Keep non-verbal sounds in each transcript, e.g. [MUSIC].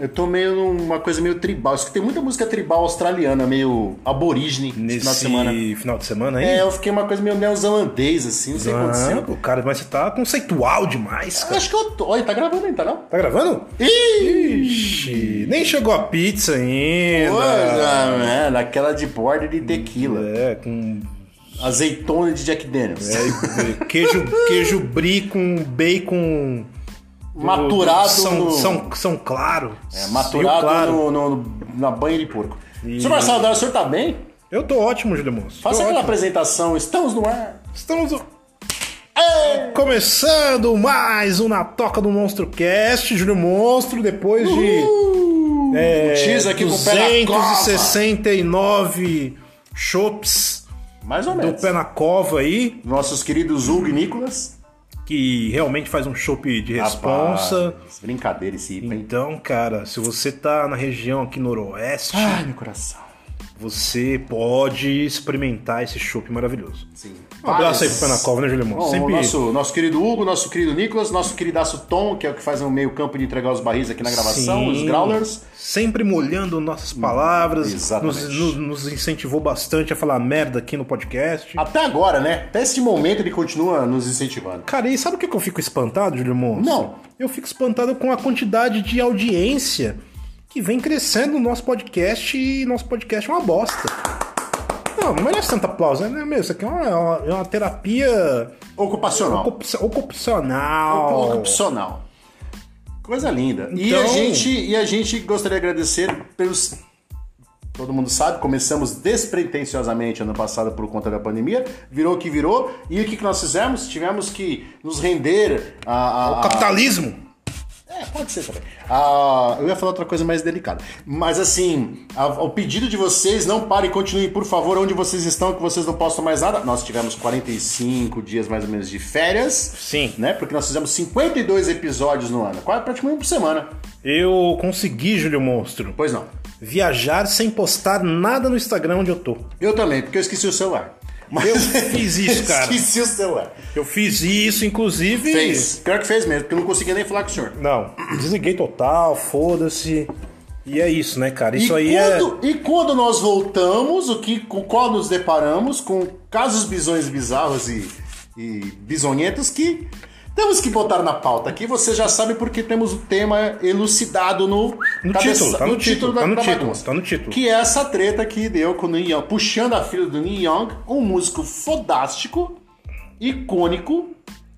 Eu tô meio numa coisa meio tribal. Isso que tem muita música tribal australiana, meio aborígene Nesse final de semana. final de semana aí? É, eu fiquei uma coisa meio neozelandês, assim, não sei o que aconteceu. pô, cara, mas você tá conceitual demais, cara. Acho que eu tô. Olha, tá gravando ainda, não? Tá gravando? Ixi, nem chegou a pizza ainda. Coisa, né? Naquela de border de tequila. É, com Azeitona de Jack Daniels. é, queijo, queijo brie com bacon Maturado São, no... São, são claro. É, maturado claro. no, no- na banha de porco. Senhor Marcelo Dara, o senhor tá bem? Eu tô ótimo, Júlio Monstro. Faça aquela ótimo. apresentação. Estamos no ar. Estamos começando mais um Na Toca do Monstro Cast, Júlio Monstro, depois de é, X aqui com o pé na cova. 269 chopps Mais ou do menos. pé na cova aí, Nossos queridos Hugo e Nicolas. Que realmente faz um chopp de responsa. Rapaz, brincadeira esse hipa, hein? Então, cara, se você tá na região aqui noroeste, Ai, meu coração. Você pode experimentar esse chopp maravilhoso. Sim. Um abraço aí pro pé na cova, né, Júlio Bom? Sempre... nosso, nosso querido Hugo, nosso querido Nicolas, nosso queridaço Tom, que é o que faz o meio campo de entregar os barris aqui na gravação, Sim. os growlers. Sempre molhando nossas palavras. Exatamente. Nos, nos- nos incentivou bastante a falar merda aqui no podcast. Até agora, né? Até este momento ele continua nos incentivando. Cara, e sabe o que eu fico espantado, Júlio Monstro? Não. Eu fico espantado com a quantidade de audiência que vem crescendo no nosso podcast e nosso podcast é uma bosta. Não, não merece tanto aplauso, né? Meu, isso aqui é uma, é uma- é terapia Ocupacional. ocup- ocupacional. Ocupacional. Coisa linda. E, Então- a gente, e a gente gostaria de agradecer pelos. Todo mundo sabe, começamos despretensiosamente ano passado por conta da pandemia, virou o que virou, e o que nós fizemos? Tivemos que nos render a. a- O capitalismo. É, pode ser também. Ah, eu ia falar outra coisa mais delicada. Mas assim, a- ao pedido de vocês, não parem, continuem, por favor, onde vocês estão, que vocês não postam mais nada. Nós tivemos 45 dias mais ou menos de férias. Sim. Né? Porque nós fizemos 52 episódios no ano, quase praticamente um por semana. Eu consegui, Júlio Monstro, Pois não. viajar sem postar nada no Instagram onde eu tô. Eu também, porque eu esqueci o celular. Eu [LAUGHS] fiz isso, cara. esqueci o celular. Eu fiz isso, inclusive. Fez. Pior que fez mesmo, porque eu não conseguia nem falar com o senhor. Não, desliguei total, foda-se. E é isso, né, cara? Isso e, aí é. quando, e quando nós voltamos, o que, com qual nos deparamos? Com casos bizões bizarros e, e bizonhentos que temos que botar na pauta. Aqui você já sabe porque temos o tema elucidado no, No título, tá no título, tá no título, tá no título. Que é essa treta que deu com o Neil Young, puxando a filha do Neil Young, um músico fodástico, icônico,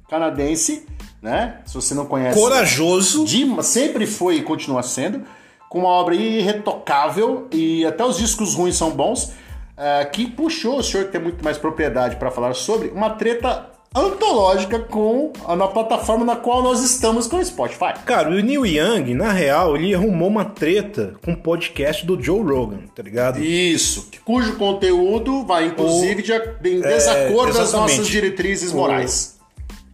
canadense, né? Se você não conhece... Corajoso. De- sempre foi e continua sendo, com uma obra irretocável e até os discos ruins são bons, é, que puxou o senhor que tem muito mais propriedade para falar sobre uma treta antológica com a na plataforma na qual nós estamos com o Spotify. Cara, o Neil Young, na real, ele arrumou uma treta com o podcast do Joe Rogan, tá ligado? Isso, cujo conteúdo vai inclusive de, em desacordo das exatamente. nossas diretrizes O- morais.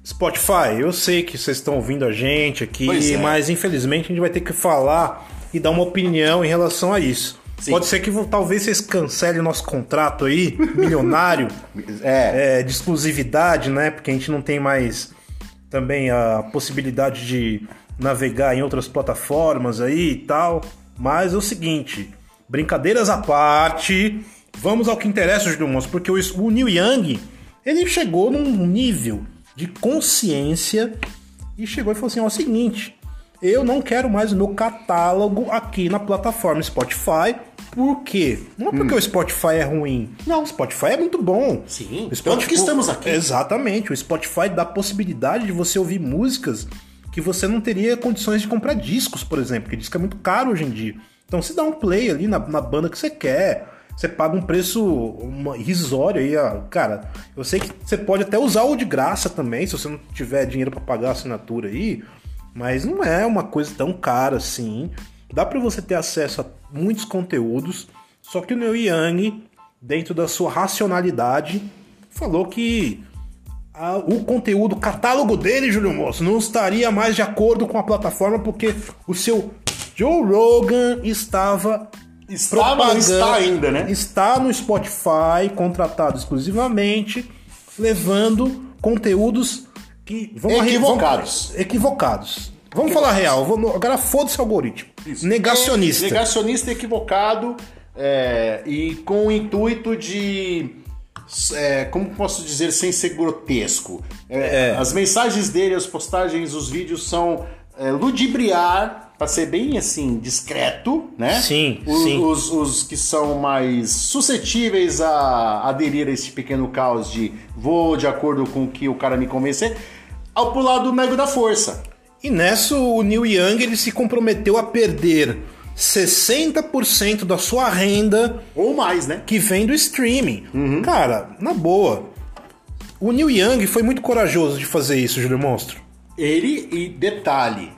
Spotify, eu sei que vocês estão ouvindo a gente aqui, é. mas infelizmente a gente vai ter que falar e dar uma opinião em relação a isso. Sim. Pode ser que talvez vocês cancelem o nosso contrato aí, [LAUGHS] milionário. É, é, de exclusividade, né? Porque a gente não tem mais também a possibilidade de navegar em outras plataformas aí e tal. Mas é o seguinte, brincadeiras à parte, vamos ao que interessa, Monstro, porque o, o Neil Young, ele chegou num nível de consciência e chegou e falou assim, ó, é o seguinte, eu não quero mais o meu catálogo aqui na plataforma Spotify, por quê? Não é porque o Spotify é ruim. Não, o Spotify é muito bom. Sim, O tanto que estamos aqui. Exatamente. O Spotify dá a possibilidade de você ouvir músicas que você não teria condições de comprar discos, por exemplo, porque disco é muito caro hoje em dia. Então você dá um play ali na, na banda que você quer. Você paga um preço irrisório aí, ó. cara. Eu sei que você pode até usar o de graça também, se você não tiver dinheiro para pagar a assinatura aí, mas não é uma coisa tão cara assim. Dá para você ter acesso a muitos conteúdos, só que o Neil Young, dentro da sua racionalidade, falou que a- o conteúdo, o catálogo dele, Júlio Moço, não estaria mais de acordo com a plataforma porque o seu Joe Rogan estava propagando- está ainda, né? Está no Spotify, contratado exclusivamente, levando conteúdos que vamos arre- Equivocados. vamos- equivocados. Vamos falar real. vamos- Agora foda-se o algoritmo. Negacionista. É, negacionista equivocado é, e com o intuito de. é, como posso dizer sem ser grotesco? É, É. As mensagens dele, as postagens, os vídeos são é, ludibriar, para ser bem assim, discreto, né? Sim, os, sim. Os, os que são mais suscetíveis a aderir a esse pequeno caos de vou de acordo com o que o cara me convencer, ao pro lado nego da força. E nessa, o Neil Young ele se comprometeu a perder 60% da sua renda Ou mais, né? que vem do streaming. Cara, na boa. O Neil Young foi muito corajoso de fazer isso, Júlio Monstro. Ele e detalhe.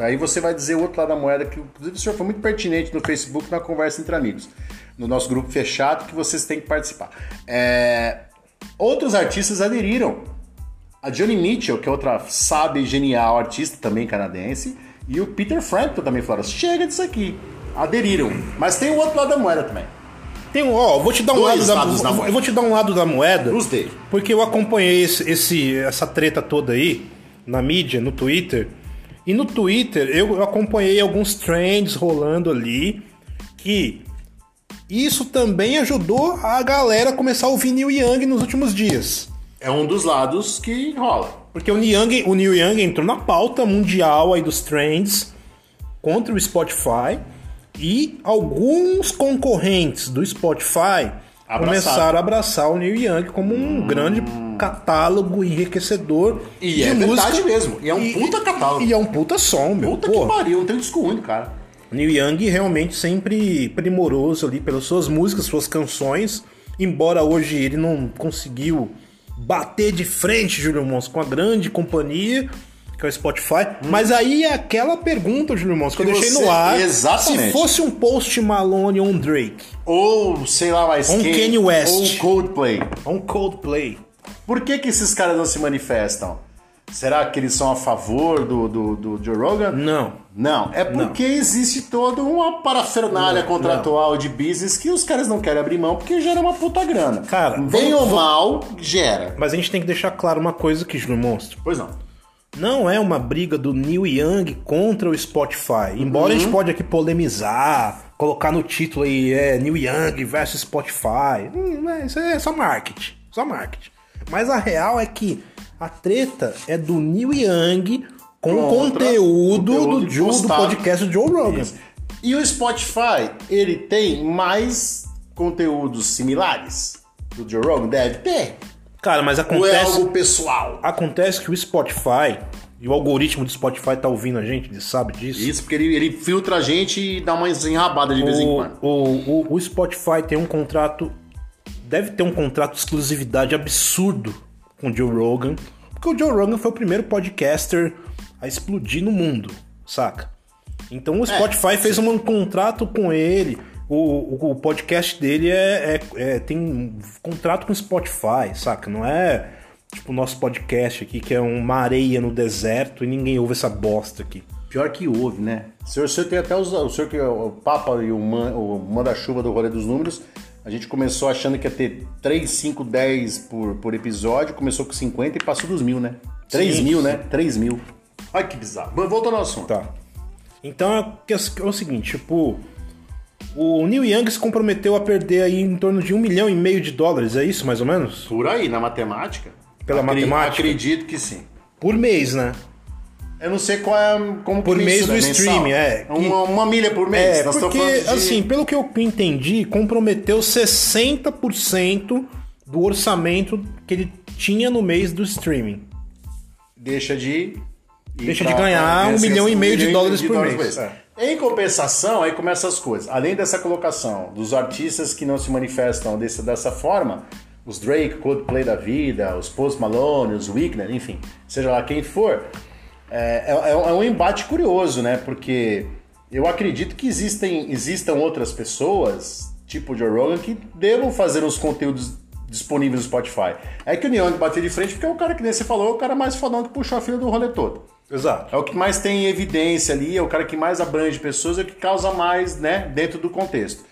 aí você vai dizer o outro lado da moeda, que inclusive o senhor foi muito pertinente no Facebook na conversa entre amigos. No nosso grupo fechado, que vocês têm que participar. É, Outros artistas aderiram. A Johnny Mitchell, que é outra sábia e genial artista também canadense, e o Peter Frampton também falaram: chega disso aqui. Aderiram. Mas tem o outro lado da moeda também. Tem um, ó, vou te dar um Dois lado da, lados da eu moeda. vou te dar um lado da moeda. Os dele. Porque eu acompanhei esse, esse- essa treta toda aí na mídia, no Twitter. E no Twitter eu acompanhei alguns trends rolando ali que isso também ajudou a galera a começar a ouvir Neil Young nos últimos dias. É um dos lados que rola. Porque o Young, o Neil Young entrou na pauta mundial aí dos trends contra o Spotify e alguns concorrentes do Spotify Abraçaram. começaram a abraçar o Neil Young como um grande catálogo enriquecedor E de é música. verdade mesmo. E é um puta catálogo. E é um puta som, meu. Puta Pô, que pariu, tem disco ruim, cara. Neil Young realmente sempre primoroso ali pelas suas músicas, suas canções. Embora hoje ele não conseguiu bater de frente, Júlio Mons, com a grande companhia, que é o Spotify. Mas aí é aquela pergunta, Júlio Mons, que, eu Que deixei você- no ar. Exatamente. Se fosse um Post Malone ou um Drake, Ou, sei lá mais Um quem. Kanye West. Ou Coldplay. ou um Coldplay. Por que, que esses caras não se manifestam? Será que eles são a favor do, do, do Joe Rogan? Não. Não, é porque existe toda uma parafernália Não, contratual de business que os caras não querem abrir mão porque gera uma puta grana. Cara, bem vamos- ou mal, gera. Mas a gente tem que deixar claro uma coisa aqui, Júlio Monstro. Pois não. não é uma briga do Neil Young contra o Spotify. Embora a gente pode aqui polemizar, colocar no título aí, é Neil Young versus Spotify. Hum, é, isso é só marketing. Só marketing. Mas a real é que a treta é do Neil Young com o conteúdo, conteúdo do, Joe, do podcast do Joe Rogan. E o Spotify, ele tem mais conteúdos similares do Joe Rogan? Deve ter. Cara, mas Ou é acontece, algo pessoal? acontece que o Spotify, e o algoritmo do Spotify tá ouvindo a gente, ele sabe disso. Isso, porque ele, ele filtra a gente e dá uma enrabada de vez em O, quando. o, o, o Spotify tem um contrato. Deve ter um contrato de exclusividade absurdo com o Joe Rogan. Porque o Joe Rogan foi o primeiro podcaster a explodir no mundo, saca? Então o Spotify fez um contrato com ele. O, o, o podcast dele é, é- é- tem um contrato com o Spotify, saca? Não é tipo o nosso podcast aqui, que é uma areia no deserto e ninguém ouve essa bosta aqui. Pior que houve, né? O senhor, o senhor tem até os, o senhor que é o Papa e o, man, o manda-chuva do rolê dos números. A gente começou achando que ia ter 3, 5, 10 por, por episódio, começou com 50 e passou dos mil, né? 3 Sim, mil, né? 3 mil. Ai, que bizarro. Mas Voltando ao assunto. Tá. Então é, é o seguinte, tipo, o Neil Young se comprometeu a perder aí em torno de um milhão e meio de dólares, é isso mais ou menos? Por aí, na matemática. Pela matemática? Acredito que sim. Por mês, né? Eu não sei qual é como Por que mês mensura, do mensal. streaming, é. Uma, uma milha por mês. É, Nós porque, de- assim, pelo que eu entendi, comprometeu 60% do orçamento que ele tinha no mês do streaming. deixa de Deixa pra- de ganhar um milhão e meio de dólares por mês. Em compensação, aí começam as coisas. Além dessa colocação dos artistas que não se manifestam desse, dessa forma, os Drake, Coldplay da vida, os Post Malone, os Weekner, enfim, seja lá quem for, é, é- é um- é um embate curioso, né? Porque eu acredito que existem, existam outras pessoas, tipo o Joe Rogan, que devam fazer os conteúdos disponíveis no Spotify. É que o Neon bateu de frente porque é o cara que nem você falou, é o cara mais fodão que puxou a fila do rolê todo. Exato. É o que mais tem evidência ali, é o cara que mais abrange pessoas, é o que causa mais, né, dentro do contexto.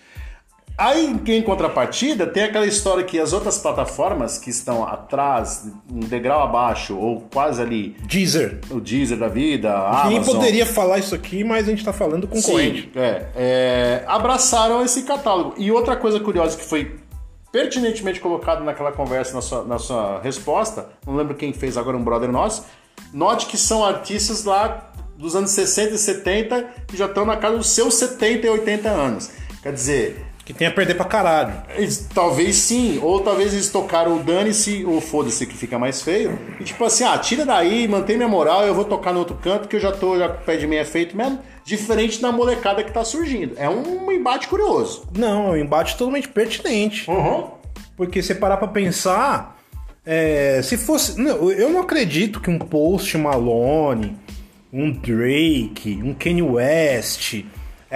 Aí, em contrapartida, tem aquela história que as outras plataformas que estão atrás, um degrau abaixo, ou quase ali, Deezer. o Deezer da vida, a Amazon... poderia falar isso aqui, mas a gente tá falando concorrente. Sim, é, é, abraçaram esse catálogo. E outra coisa curiosa que foi pertinentemente colocado naquela conversa, na sua, na sua resposta, não lembro quem fez agora, um brother nosso, note que são artistas lá dos anos 60 e 70 que já estão na casa dos seus 70 e 80 anos. Quer dizer, Que tem a perder pra caralho. talvez sim, ou talvez eles tocaram o dane-se ou foda-se que fica mais feio. E tipo assim, ah, tira daí, mantém minha moral, eu vou tocar no outro canto que eu já tô, já com o pé de meia feito mesmo. Diferente da molecada que tá surgindo. É um embate curioso. Não, é um embate totalmente pertinente. Uhum. Porque se parar pra pensar, é, se fosse. não, eu não acredito que um Post Malone, um Drake, um Kanye West,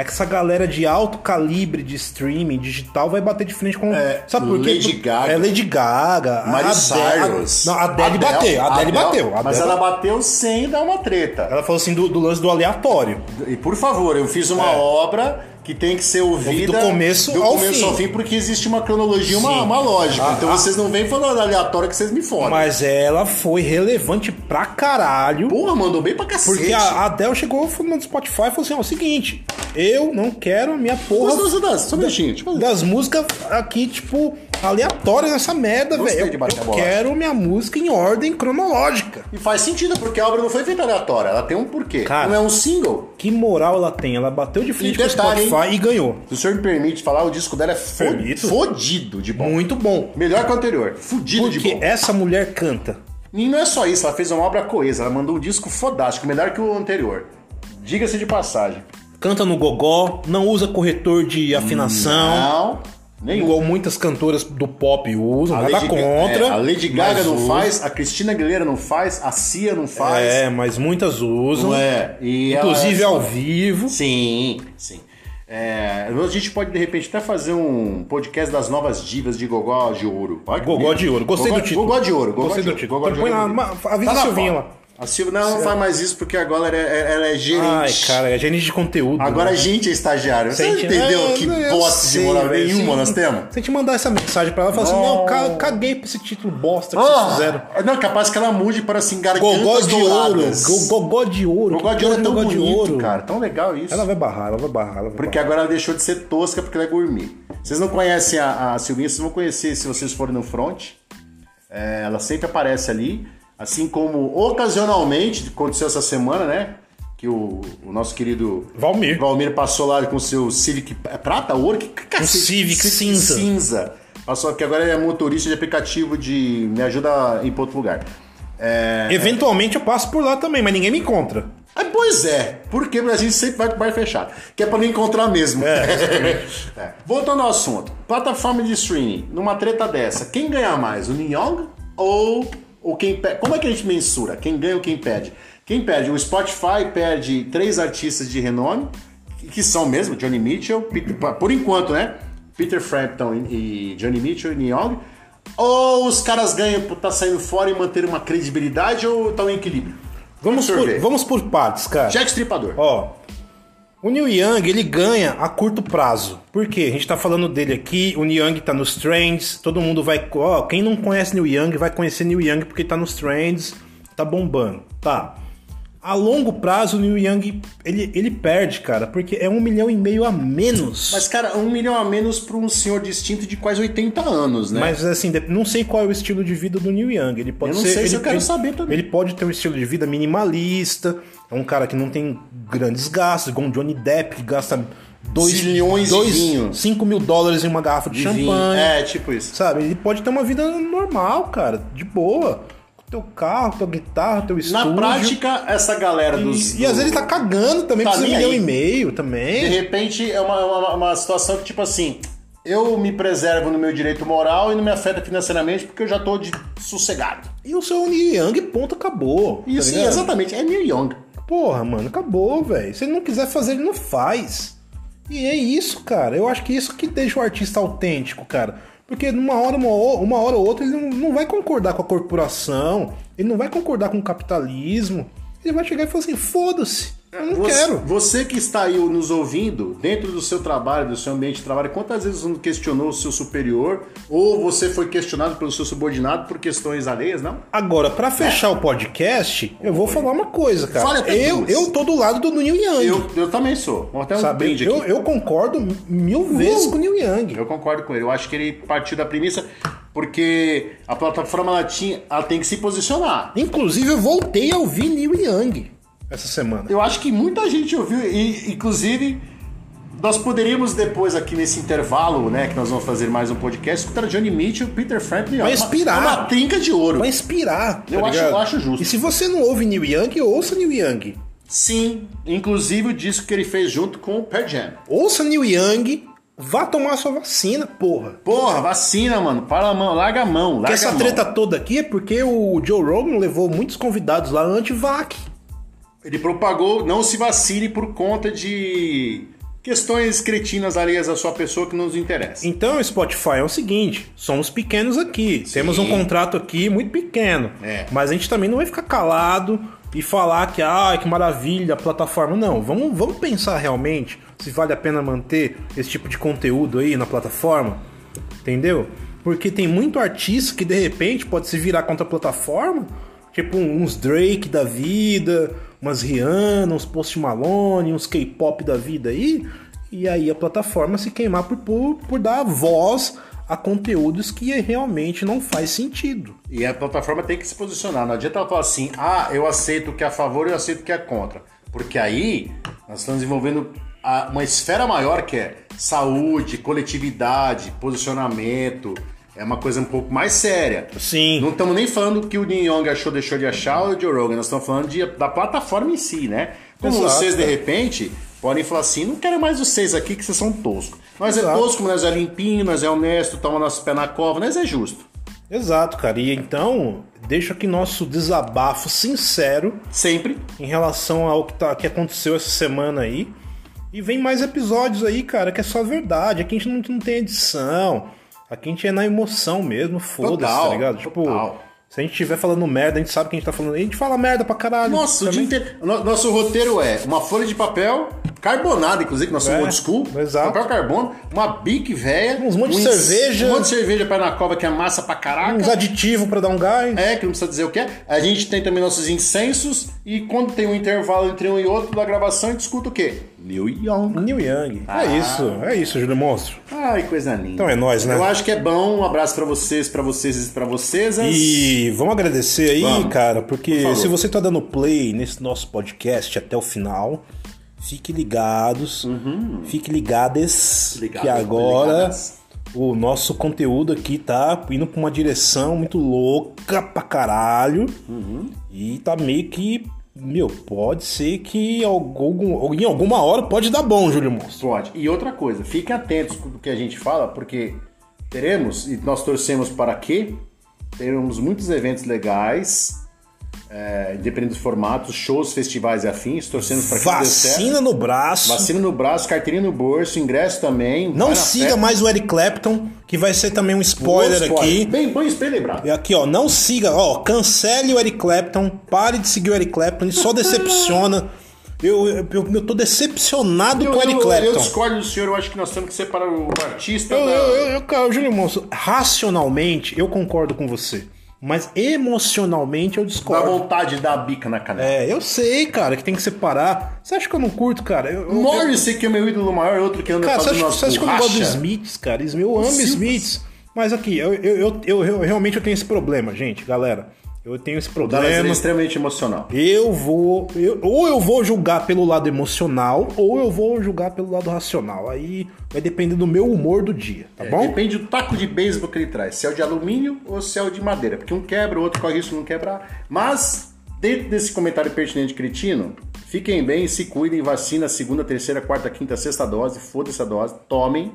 essa galera de alto calibre de streaming digital vai bater de frente com. É, sabe por quê? Lady Gaga. É Lady Gaga. a Miley Adele- Cyrus. Não, a Adele bateu. A Adele bateu. a Mas Adele- ela bateu sem dar uma treta. ela falou assim do, do lance do aleatório. E por favor, eu fiz uma É. obra que tem que ser ouvida Do começo do ao começo fim. ao fim, porque existe uma cronologia, uma, uma lógica. Ah, então ah. vocês não vêm falando aleatório que vocês me fodem. Mas ela foi relevante pra caralho. Porra, mandou bem pra cacete. Porque a Adele chegou no Spotify e falou assim: ó, é o seguinte, eu não quero a minha porra Nossa, nossa, nossa, só um minutinho. Eu fazer. das músicas aqui, tipo, aleatórias nessa merda, velho. Eu, eu quero minha música em ordem cronológica. E faz sentido, porque a obra não foi feita aleatória. Ela tem um porquê. Cara. não é um single. Que moral ela tem? Ela bateu de frente E com o Spotify e ganhou. Se o senhor me permite falar, o disco dela é fo- Permito. fodido de bom. Muito bom. Melhor que o anterior. Fudido de Porque bom. essa mulher canta. E não é só isso, ela fez uma obra coesa. Ela mandou um disco fodástico, melhor que o anterior. Diga-se de passagem. Canta no gogó, não usa corretor de afinação. Não, nenhum. Igual muitas cantoras do pop usam, nada Lady Ga- contra. é, a Lady Gaga não usa. faz, a Cristina Aguilera não faz, a Cia não faz. É, mas muitas usam. É. E Inclusive ela- ao vivo. Sim, sim. É, a gente pode, de repente, até fazer um podcast das novas divas de Gogó de Ouro. Olha Gogó de Ouro. Gostei Gogó, do título. Gogó de Ouro. Gogó Gostei de do título. Gogó de Põe Ouro. lá, ma- avisa Tá a pauta. lá. A Silvia não, não faz mais isso porque agora ela é, ela é gerente. Ai, cara, é gerente de conteúdo. Agora a né? gente é estagiário. Você Sente- entendeu É, que bosta de moral nenhuma nós temos? Se a gente mandar essa mensagem pra ela, ela fala assim: não, ca- caguei pra esse título bosta que vocês fizeram. Ah, não, capaz que ela mude para assim, Gogó gargantas de ouro. douradas. Go- Gogó de ouro. Gogó de ouro é tão gogó de bonito, ouro? cara. Tão legal isso. Ela vai barrar, ela vai barrar. Ela vai Porque agora ela deixou de ser tosca porque ela é gourmet. Vocês não conhecem a, a Silvinha, vocês vão conhecer se vocês forem no front. É, ela sempre aparece ali. Assim como ocasionalmente, aconteceu essa semana, né? Que o, o nosso querido Valmir. Valmir passou lá com o seu Civic é prata, ouro, que cacete. Civic cinza. cinza. Passou que agora ele é motorista de aplicativo de me ajuda a ir para outro lugar. É, Eventualmente eu passo por lá também, mas ninguém me encontra. é, pois é, porque a gente sempre vai com o bar fechado. Que é pra não encontrar mesmo. [LAUGHS] É. Voltando ao assunto. Plataforma de streaming, numa treta dessa, quem ganha mais? O Nyong ou, ou quem perde? Como é que a gente mensura? Quem ganha ou quem perde? Quem perde? O Spotify perde três artistas de renome, que- são mesmo, Johnny Mitchell, Peter- por enquanto, né? Peter Frampton e Johnny Mitchell e Nyong. Ou os caras ganham por estar saindo fora e manter uma credibilidade ou estão em equilíbrio? Vamos por, vamos por partes, cara. Jack Stripador. Ó, o Neil Young, ele ganha a curto prazo. Por quê? A gente tá falando dele aqui, o Neil Young tá nos trends, todo mundo vai... Ó, quem não conhece Neil Young vai conhecer Neil Young porque tá nos trends, tá bombando. Tá. A longo prazo, o Neil Young, ele, ele perde, cara, porque é um milhão e meio a menos. Mas, cara, um milhão a menos para um senhor distinto de quase 80 anos, né? Mas assim, não sei qual é o estilo de vida do Neil Young. Ele pode Eu não ser, sei se ele, eu quero ele- saber também. Ele pode ter um estilo de vida minimalista. É um cara que não tem grandes gastos, igual um Johnny Depp que gasta 2 Zilhões de vinho. 5 mil dólares em uma garrafa de, De champanhe. É, tipo isso. Sabe? Ele pode ter uma vida normal, cara, de boa. Teu carro, tua guitarra, teu estúdio. Na prática, essa galera E, dos. e às vezes ele tá cagando também, Tá precisa de um nem milhão aí. e meio De também. repente, é uma, uma, uma situação que, tipo assim, eu me preservo no meu direito moral e não me afeta financeiramente porque eu já tô de sossegado. E o seu Neil Young, ponto, acabou. tá Isso, sim, ligado? exatamente. É Neil Young. Porra, mano, acabou, velho. Se ele não quiser fazer, ele não faz. E é isso, cara. Eu acho que isso que deixa o artista autêntico, cara. Porque numa hora, uma, uma hora ou outra, ele não, não vai concordar com a corporação, ele não vai concordar com o capitalismo. Ele vai chegar e falar assim: foda-se. Eu não você, quero. Você que está aí nos ouvindo, dentro do seu trabalho, do seu ambiente de trabalho, quantas vezes você não questionou o seu superior ou você foi questionado pelo seu subordinado por questões alheias, não? Agora, pra fechar o podcast, eu vou falar uma coisa, cara. Fale até Eu, duas. eu tô do lado do Neil Young. Eu, eu também sou. Vou até um sabe? brinde aqui. Eu, eu concordo mil vezes com o Neil Young. Eu concordo com ele. Eu acho que ele partiu da premissa porque a plataforma ela, tinha, ela tem que se posicionar. Inclusive, eu voltei a ouvir Neil Young essa semana. Eu acho que muita gente ouviu e, inclusive, nós poderíamos depois aqui nesse intervalo, né, que nós vamos fazer mais um podcast, escutar Johnny Mitchell, Peter Frampton, Vai uma- inspirar. uma trinca de ouro. Vai inspirar. Eu tá acho- ligado? eu acho justo. E se você não ouve Neil Young, ouça Neil Young. Sim, inclusive o disco que ele fez junto com o Pearl Jam. Ouça Neil Young, vá tomar sua vacina, porra. Porra, vacina, mano. Para a mão, larga a mão, larga Porque essa a mão. treta toda aqui é porque o Joe Rogan levou muitos convidados lá anti-vac. Ele propagou não se vacine por conta de questões cretinas alheias à sua pessoa que não nos interessa. Então, Spotify é o seguinte: somos pequenos aqui. Temos um contrato aqui muito pequeno. É. Mas a gente também não vai ficar calado e falar que, ah, que maravilha a plataforma. Não, vamos, vamos pensar realmente se vale a pena manter esse tipo de conteúdo aí na plataforma. Entendeu? Porque tem muito artista que de repente pode se virar contra a plataforma. Tipo uns Drake da vida, umas Rihanna, uns Post Malone, uns K-pop da vida aí. E aí a plataforma se queimar por, por, por dar voz a conteúdos que realmente não faz sentido. E a plataforma tem que se posicionar. Não adianta ela falar assim, ah, eu aceito o que é a favor e eu aceito o que é contra. Porque aí nós estamos envolvendo uma esfera maior que é saúde, coletividade, posicionamento. É uma coisa um pouco mais séria. Sim. Não estamos nem falando que o Neil Young achou, deixou de achar ou o Joe Rogan. Nós estamos falando de- da plataforma em si, né? Como Exato, vocês, de é. repente, podem falar assim, não quero mais vocês aqui que vocês são toscos. Nós é Exato. tosco, nós é limpinho, nós é honesto, toma nosso pé na cova, nós é justo. Exato, cara. E então, deixa aqui nosso desabafo sincero Sempre. em relação ao que, tá, que aconteceu essa semana aí. E vem mais episódios aí, cara, que é só verdade. Aqui a gente não, não tem edição. Aqui a gente é na emoção mesmo, foda-se, tá ligado? Tipo, total. se a gente estiver falando merda, a gente sabe que a gente tá falando. A gente fala merda pra caralho. Nossa, o dia também. inteiro. no- Nosso roteiro é uma folha de papel carbonada, inclusive, que nós somos É, old school. exato. Papel carbono, uma bique velha. Uns monte de cerveja. Um monte de cerveja pé na cova que é massa pra caraca. Uns aditivos pra dar um gás. É, que não precisa dizer o que é. A gente tem também nossos incensos e quando tem um intervalo entre um e outro da gravação, a gente escuta o quê? New Young. Neil Young. Ah. É isso, é isso, Júlio Monstro. Ai, coisa linda. Então é nóis, né? Eu acho que é bom. Um abraço pra vocês, pra vocês e pra vocês. E vamos agradecer aí, Vamos. cara, porque se você tá dando play nesse nosso podcast até o final, fique ligados, fique ligades, Uhum. Ligado, que agora ligadas. o nosso conteúdo aqui tá indo pra uma direção muito louca pra caralho Uhum. e tá meio que, meu, pode ser que algum, em alguma hora pode dar bom, Júlio Monstro. Pode. E outra coisa, fiquem atentos com o que a gente fala, porque teremos, e nós torcemos para que teremos muitos eventos legais, é, independente dos formatos, shows, festivais e afins, torcemos para que tudo dê certo. Vacina no braço. Vacina no braço, carteirinha no bolso, ingresso também. Não siga fé. mais o Eric Clapton, que vai ser também um spoiler, Boa aqui. Bem, bem, bem lembrado. E aqui, ó, não siga, ó, cancele o Eric Clapton, pare de seguir o Eric Clapton, ele só decepciona. Eu, [LAUGHS] eu, eu, eu tô decepcionado Eu, com o Eric eu, eu Clapton. discordo do senhor, eu acho que nós temos que separar o artista Eu, da... eu, eu, eu, cara, Júlio Monstro, racionalmente eu concordo com você, mas emocionalmente eu discordo. vontade de dar a bica na canela. É, eu sei, cara, que tem que separar. Você acha que eu não curto, cara? Eu, eu, eu- Morrissey, que é meu ídolo maior, outro que anda Cara, você fazendo acha, umas você acha que eu não gosto do borracha. Smiths, cara? Eu amo. Smiths. Mas aqui, eu, eu, eu, eu- eu- realmente eu tenho esse problema, gente, galera. Eu tenho esse O Dallas ele é problema. extremamente emocional. Eu vou. eu- ou eu vou julgar pelo lado emocional, ou eu vou julgar pelo lado racional. Aí vai depender do meu humor do dia, tá bom? Depende do taco de beisebol que ele traz. Se é o de alumínio ou se é o de madeira. Porque um quebra, o outro corre de não quebrar. Mas, dentro desse comentário pertinente cretino, fiquem bem, se cuidem, vacina segunda, terceira, quarta, quinta, sexta dose, foda-se a dose, tomem.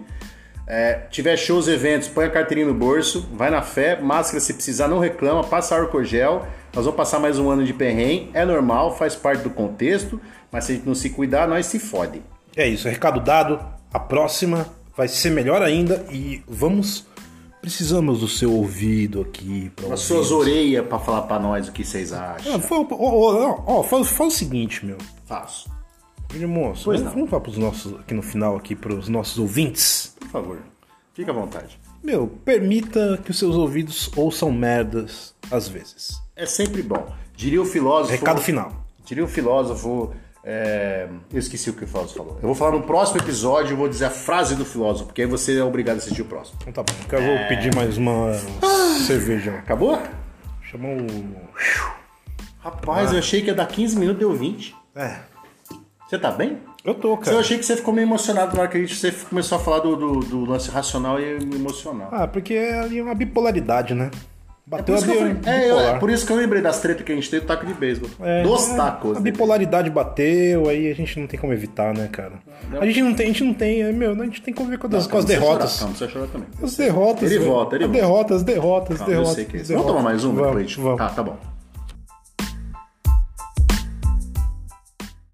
É, tiver shows, eventos, põe a carteirinha no bolso, vai na fé, máscara se precisar, não reclama, passa álcool gel. Nós vamos passar mais um ano de perrengue, é normal, faz parte do contexto, mas se a gente não se cuidar, nós se fode. É isso, recado dado. A próxima vai ser melhor ainda e vamos. Precisamos do seu ouvido aqui. As suas orelhas pra falar pra nós o que vocês acham. Ah, fa- ó, ó, ó, ó, fala, fala o seguinte, meu. Faço. Moço, Pois vamos, vamos falar pros nossos, aqui no final, aqui pros nossos ouvintes. Por favor, fica à vontade. Meu, permita que os seus ouvidos ouçam merdas às vezes. É sempre bom. Diria o filósofo. Recado final. Diria o filósofo. é, Eu esqueci o que o filósofo falou. Eu vou falar no próximo episódio, eu vou dizer a frase do filósofo, porque aí você é obrigado a assistir o próximo. Então tá bom, que eu vou pedir mais uma cerveja. Acabou? Chamar um. Rapaz, eu achei que ia dar 15 minutos, deu 20. É. Você tá bem? Eu tô, Eu cara. achei que você ficou meio emocionado na hora que a gente, você começou a falar do, do, do lance racional e me emocionar. Ah, porque é ali uma bipolaridade, né? Bateu isso a que eu bi- falei- é, eu- é por isso que eu lembrei das tretas que a gente teve do taco de beisebol. É, Dos é, tacos. A né? bipolaridade bateu, aí a gente não tem como evitar, né, cara? A gente não tem, a gente não tem, é, meu, a gente tem que conviver com, as- com as derrotas. chorar, Calma, você chorar também. As derrotas. Ele velho. volta, ele volta. derrotas, derrotas, Calma, eu derrotas. sei que é isso. derrotas. Vamos tomar mais uma Vamos, vamos. Tá, tá bom.